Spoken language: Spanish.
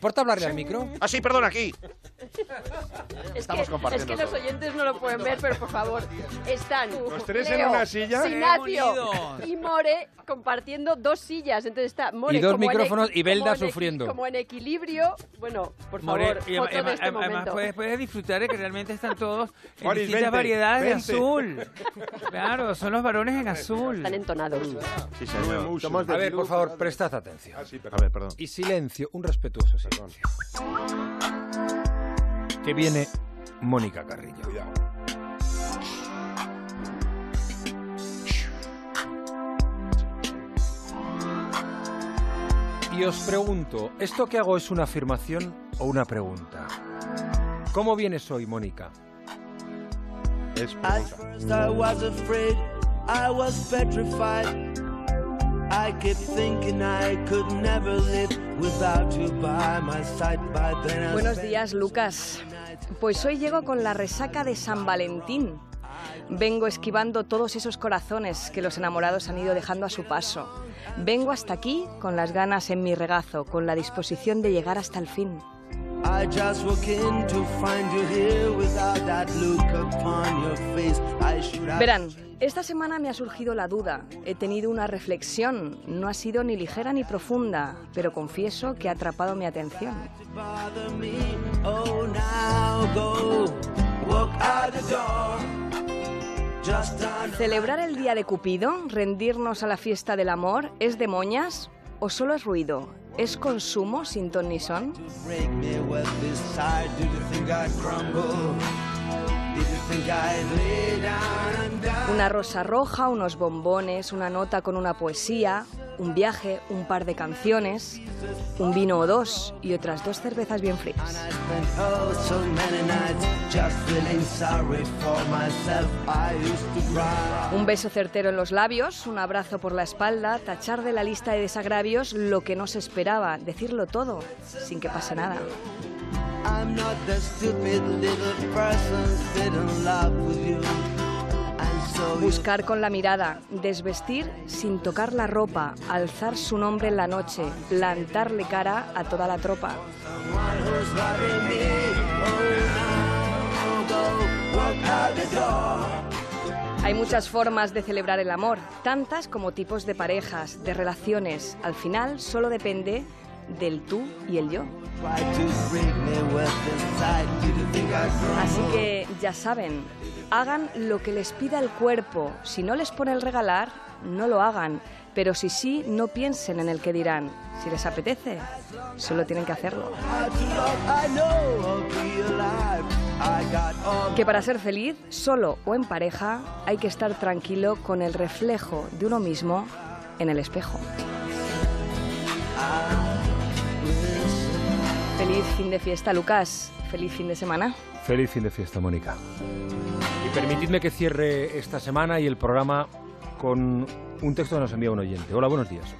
¿Porta hablarle al micro? Ah, sí, perdón, aquí. Es Estamos que, compartiendo Es que los oyentes no lo pueden ver, pero por favor, están Los tres en Leo, una silla. Ignacio ¡Qué unidos! y More compartiendo dos sillas. Entonces está More Y dos como en micrófonos equi- y Belda como en sufriendo. Como en equilibrio. Bueno, por More- favor, y foto además, de este además momento. puedes, puedes disfrutar de que realmente están todos en distintas vente, variedades vente. de azul. Claro, son los varones en azul. Están entonados. Sí, señor. A ver, por favor, prestad atención. Ah, sí, A perdón. ver, perdón. Y silencio, un respetuoso silencio. Que viene Mónica Carrillo. Cuidado. Y os pregunto, ¿esto que hago es una afirmación o una pregunta? ¿Cómo vienes hoy, Mónica? Es pregunta. I kept thinking I could never live without you by my side. Then Buenos días, Lucas. Pues hoy llego con la resaca de San Valentín. Vengo esquivando todos esos corazones que los enamorados han ido dejando a su paso. Vengo hasta aquí con las ganas en mi regazo, con la disposición de llegar hasta el fin. I just walk in to find you here without that look upon your face. I should have Verán, esta semana me ha surgido la duda. He tenido una reflexión. No ha sido ni ligera ni profunda, pero confieso que ha atrapado mi atención. Oh, ¿Celebrar el día de Cupido, rendirnos a la fiesta del amor, es de moñas o solo es ruido? ¿Es consumo sin ton ni son? Una rosa roja, unos bombones, una nota con una poesía, un viaje, un par de canciones, un vino o dos y otras dos cervezas bien frías. Un beso certero en los labios, un abrazo por la espalda, tachar de la lista de desagravios lo que no se esperaba, decirlo todo, sin que pase nada. Buscar con la mirada, desvestir sin tocar la ropa, alzar su nombre en la noche, plantarle cara a toda la tropa. Hay muchas formas de celebrar el amor, tantas como tipos de parejas, de relaciones. Al final solo depende del tú y el yo. Así que ya saben, hagan lo que les pida el cuerpo. Si no les pone el regalar, no lo hagan. Pero si sí, no piensen en el que dirán. Si les apetece, solo tienen que hacerlo. Que para ser feliz, solo o en pareja, hay que estar tranquilo con el reflejo de uno mismo en el espejo. Feliz fin de fiesta, Lucas. Feliz fin de semana. Feliz fin de fiesta, Mónica. Y permitidme que cierre esta semana y el programa con un texto que nos envía un oyente. Hola, buenos días.